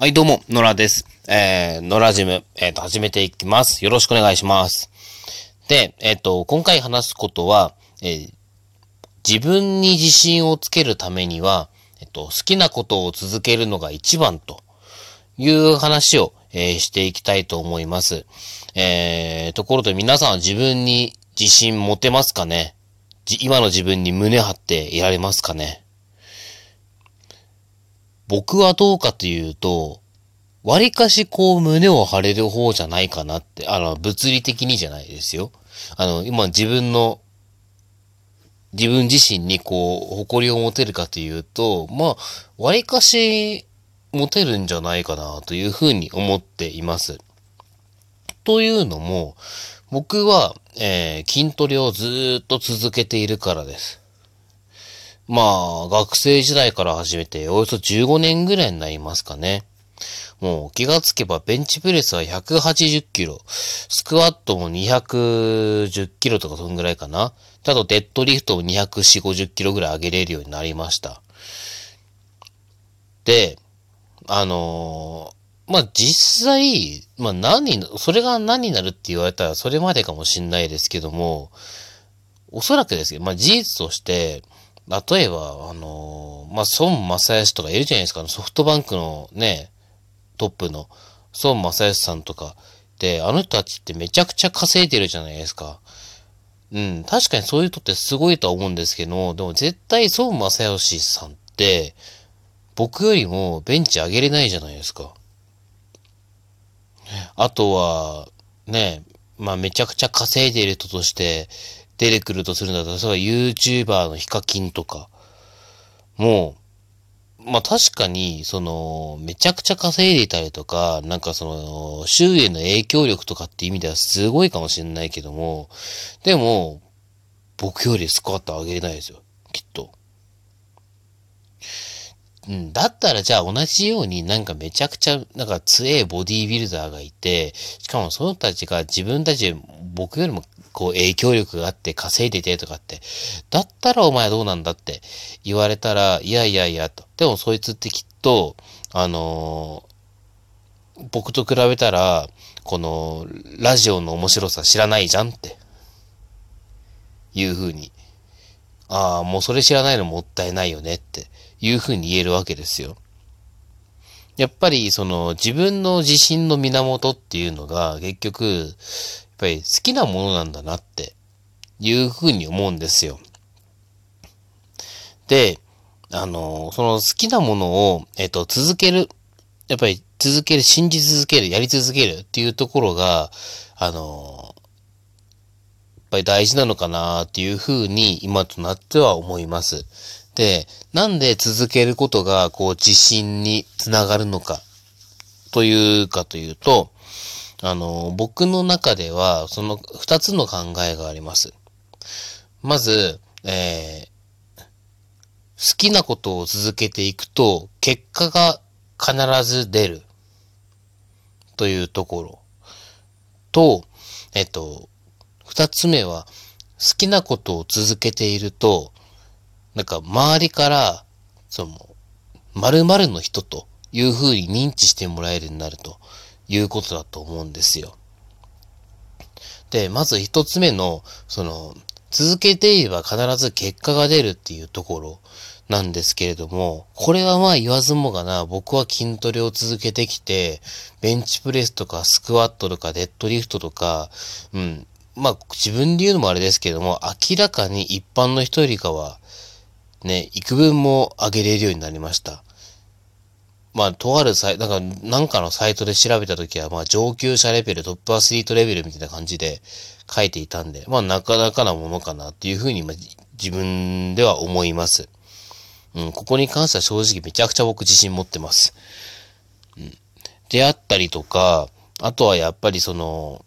はい、どうも、野良です。えー、野良ジム、えっ、と、始めていきます。よろしくお願いします。で、えっ、と、今回話すことは、えー自分に自信をつけるためには、えっ、と、好きなことを続けるのが一番という話を、えーしていきたいと思います。えー、ところで皆さんは自分に自信持てますかね？今の自分に胸張っていられますかね？僕はどうかというと、割かしこう胸を張れる方じゃないかなって、あの、物理的にじゃないですよ。あの、今自分の、自分自身にこう、誇りを持てるかというと、まあ、割かし持てるんじゃないかなというふうに思っています。というのも、僕は、えー筋トレをずっと続けているからです。まあ、学生時代から始めて、およそ15年ぐらいになりますかね。もう気がつけばベンチプレスは180キロ、スクワットも210キロとかそんぐらいかな。あとデッドリフトも240、50キロぐらい上げれるようになりました。で、あのーまあ、実際、まあ、何、それが何になるって言われたらそれまでかもしんないですけども、おそらくですけど、まあ、事実として、例えば、あのーまあ、孫正義とかいるじゃないですか、ソフトバンクのね、トップの孫正義さんとか。で、あの人たちってめちゃくちゃ稼いでるじゃないですか。うん、確かにそういう人ってすごいとは思うんですけど、でも絶対孫正義さんって、僕よりもベンチ上げれないじゃないですか。あとは、ね、まあめちゃくちゃ稼いでる人として出てくるとするんだったら、それは YouTuber のヒカキンとか、もう、まあ確かに、その、めちゃくちゃ稼いでいたりとか、なんかその、周囲への影響力とかって意味ではすごいかもしれないけども、でも、僕よりスクワット上げれないですよ。きっと。うん、だったらじゃあ同じようになんかめちゃくちゃなんか強いボディービルダーがいて、しかもその人たちが自分たち僕よりもこう影響力があって稼いでてとかって、だったらお前どうなんだって言われたら、いやいやいやと。でもそいつってきっと、あのー僕と比べたら、このラジオの面白さ知らないじゃんって。いうふうに。ああ、もうそれ知らないのもったいないよねっていうふうに言えるわけですよ。やっぱりその自分の自信の源っていうのが結局、っぱり好きなものなんだなっていうふうに思うんですよ。で、あの、その好きなものを、えっと、続ける、やっぱり続ける、信じ続ける、やり続けるっていうところが、あの、やっぱり大事なのかなっていうふうに今となっては思います。で、なんで続けることがこう自信につながるのかというかというと、あの、僕の中ではその二つの考えがあります。まず、えー好きなことを続けていくと結果が必ず出る。というところ。と、えっと、二つ目は、好きなことを続けていると、なんか周りから、その、〇〇の人という風に認知してもらえるようになると。いうことだと思うんですよ。で、まず一つ目の、その、続けていれば必ず結果が出るっていうところなんですけれども、これはまあ言わずもがな、僕は筋トレを続けてきて、ベンチプレスとかスクワットとかデッドリフトとか、うん、まあ自分で言うのもあれですけども、明らかに一般の人よりかは、ね、幾分も上げれるようになりました。まあ、とあるサイなんか、なんかのサイトで調べたときは、まあ、上級者レベル、トップアスリートレベルみたいな感じで書いていたんで、まあ、なかなかなものかなっていうふうに、まあ、自分では思います。うん、ここに関しては正直めちゃくちゃ僕自信持ってます。うん。であったりとか、あとはやっぱりその、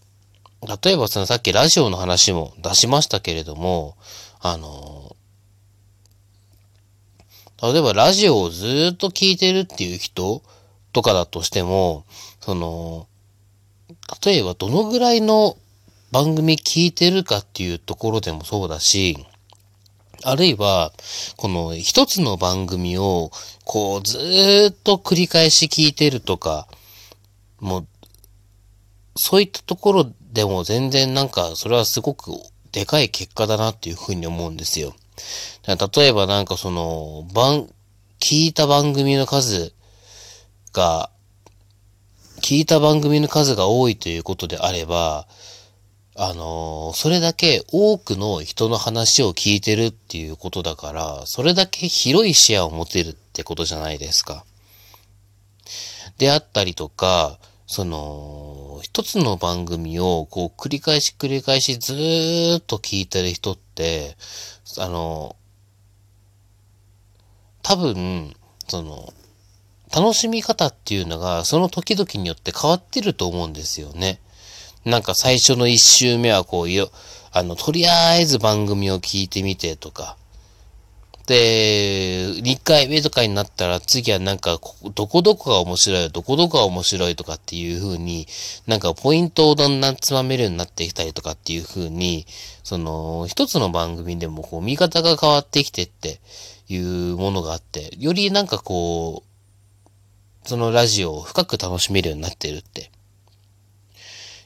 例えばそのさっきラジオの話も出しましたけれども、あの、例えばラジオをずっと聞いてるっていう人とかだとしても、その、例えばどのぐらいの番組聞いてるかっていうところでもそうだし、あるいは、この一つの番組を、こう、ずっと繰り返し聞いてるとか、もう、そういったところでも全然なんか、それはすごくでかい結果だなっていうふうに思うんですよ。例えばなんかその、番、聞いた番組の数が、聞いた番組の数が多いということであれば、あの、それだけ多くの人の話を聞いてるっていうことだから、それだけ広い視野を持てるってことじゃないですか。であったりとか、その、一つの番組をこう繰り返し繰り返しずっと聞いてる人って、あの、多分、その、楽しみ方っていうのがその時々によって変わってると思うんですよね。なんか最初の一周目はこう、よ、あの、とりあえず番組を聞いてみてとか。で、2回目とかになったら次はなんか、どこどこが面白い、どこどこが面白いとかっていう風に、なんかポイントをだんだんつまめるようになってきたりとかっていう風に、その、一つの番組でもこう、見方が変わってきてっていうものがあって、よりなんかこう、そのラジオを深く楽しめるようになってるって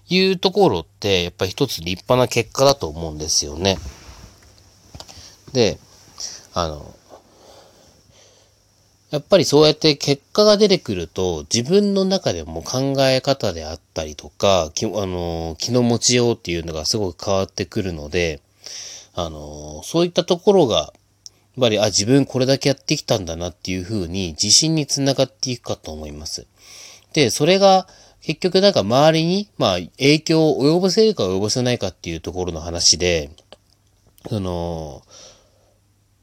いうところって、やっぱり一つ立派な結果だと思うんですよね。で、あの、やっぱりそうやって結果が出てくると、自分の中でも考え方であったりとか、きあの、気の持ちようっていうのがすごく変わってくるので、あの、そういったところが、やっぱり、あ、自分これだけやってきたんだなっていうふうに自信につながっていくかと思います。で、それが、結局なんか周りに、まあ、影響を及ぼせるか及ぼせないかっていうところの話で、その、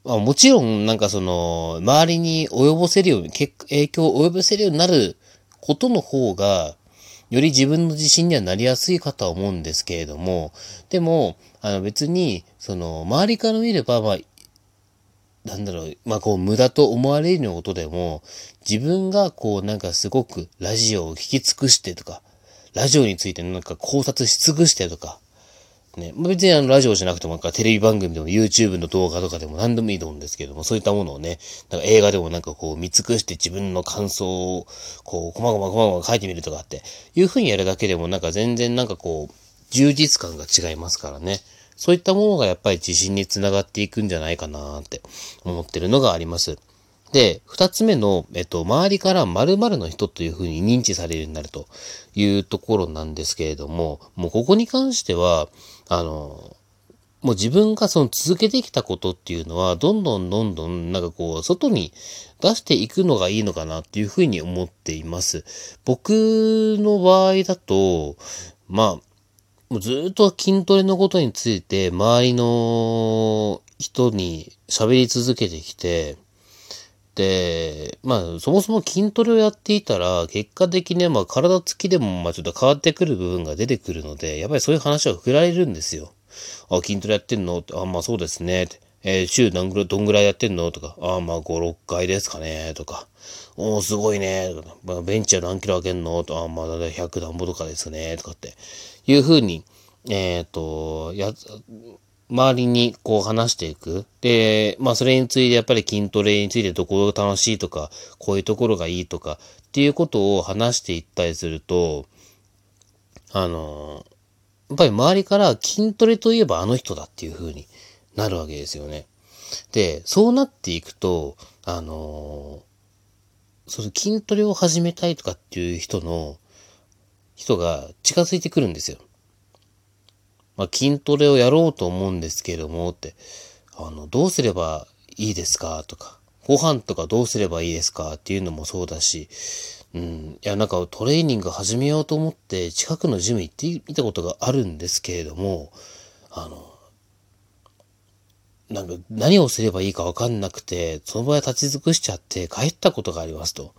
まあ、もちろんなんかその、周りに及ぼせるように、影響を及ぼせるようになることの方が、より自分の自信にはなりやすいかとは思うんですけれども、でも、あの別に、その、周りから見れば、まあ、なんだろう、まあこう無駄と思われるようなことでも、自分がこうなんかすごくラジオを聞き尽くしてとか、ラジオについてなんか考察し尽くしてとか、ね、別にあのラジオじゃなくてもなんかテレビ番組でも YouTube の動画とかでも何でもいいと思うんですけども、そういったものをね、なんか映画でもなんかこう見尽くして自分の感想をこう、こまごまこまごま書いてみるとかっていう風にやるだけでもなんか全然なんかこう、充実感が違いますからね。そういったものがやっぱり自信につながっていくんじゃないかなって思ってるのがあります。で、二つ目の、えっと、周りから〇〇の人というふうに認知されるようになるというところなんですけれども、もうここに関しては、あの、もう自分がその続けてきたことっていうのは、どんどんどんどんなんかこう、外に出していくのがいいのかなっていうふうに思っています。僕の場合だと、まあ、もうずっと筋トレのことについて周りの人に喋り続けてきて、まあ、そもそも筋トレをやっていたら、結果的にまあ体つきでもまあちょっと変わってくる部分が出てくるので、やっぱりそういう話を振られるんですよ。あ、筋トレやってんの？あ、まあそうですね。えー、週何ぐらい、どんぐらいやってんの？とか、あ、まあ5、6回ですかね。とか、おー、すごいね。まあ、ベンチは何キロ上げんの？とあ、まあだいたい100何歩とかですね。とかっていうふうに、えっ、ー、と、や、周りにこう話していく。で、まあそれについてやっぱり筋トレについてどこが楽しいとか、こういうところがいいとかっていうことを話していったりすると、あの、やっぱり周りから筋トレといえばあの人だっていう風になるわけですよね。で、そうなっていくと、あの、その筋トレを始めたいとかっていう人の、人が近づいてくるんですよ。まあ、筋トレをやろうと思うんですけれども、って、あの、どうすればいいですか？とか、ご飯とかどうすればいいですか？っていうのもそうだし、うん、いや、なんかトレーニング始めようと思って近くのジム行ってみたことがあるんですけれども、あの、なんか何をすればいいかわかんなくて、その場合立ち尽くしちゃって帰ったことがありますと。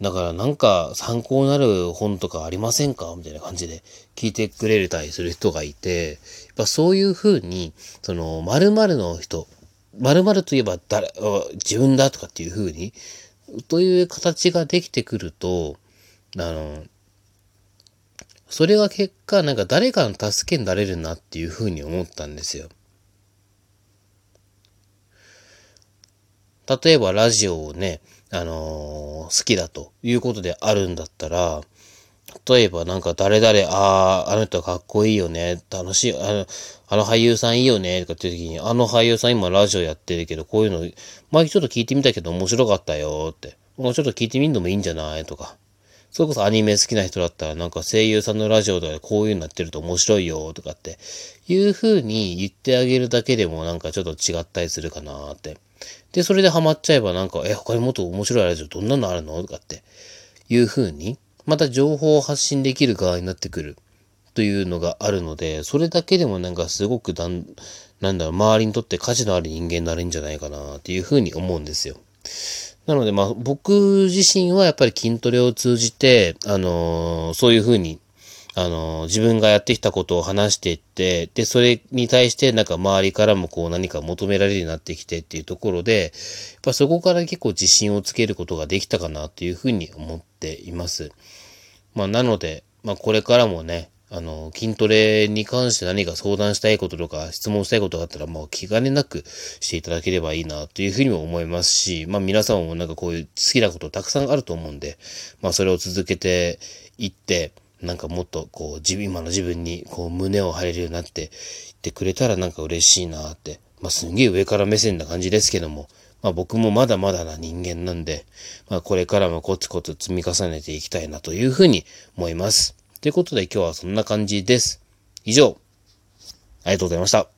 だからなんか参考になる本とかありませんか？みたいな感じで聞いてくれたりする人がいて、やっぱそういうふうに、その〇〇の人、〇〇といえば誰、自分だとかっていうふうに、という形ができてくると、あの、それが結果、なんか誰かの助けになれるなっていうふうに思ったんですよ。例えばラジオをね、あのー好きだということであるんだったら、例えばなんか誰々、ああ、あの人かっこいいよね、楽しい、あの、あの俳優さんいいよね、とかっていう時に、あの俳優さん今ラジオやってるけど、こういうの、前ちょっと聞いてみたけど面白かったよって、もうちょっと聞いてみるのもいいんじゃないとか。それこそアニメ好きな人だったら、なんか声優さんのラジオでこういうのやってると面白いよとかって、いう風に言ってあげるだけでもなんかちょっと違ったりするかなって。で、それでハマっちゃえばなんか、え、他にもっと面白いラジオどんなのあるのとかっていう風に、また情報を発信できる側になってくるというのがあるので、それだけでもなんかすごくだん、なんだろう、周りにとって価値のある人間になるんじゃないかなっていう風に思うんですよ。なので、まあ、僕自身はやっぱり筋トレを通じて、あのーそういう風に、あのー自分がやってきたことを話していって、で、それに対してなんか周りからもこう何か求められるようになってきてっていうところで、やっぱそこから結構自信をつけることができたかなっていう風に思っています。まあ、なので、まあ、これからもね、あの、筋トレに関して何か相談したいこととか質問したいことがあったら、まあ、気兼ねなくしていただければいいなというふうにも思いますし、まあ、皆さんもなんかこういう好きなことたくさんあると思うんで、まあ、それを続けていって、なんかもっとこう、自分、今の自分にこう、胸を張れるようになっていってくれたらなんか嬉しいなって。まあ、すんげえ上から目線な感じですけども、まあ僕もまだまだな人間なんで、まあこれからもコツコツ積み重ねていきたいなというふうに思います。ということで今日はそんな感じです。以上、ありがとうございました。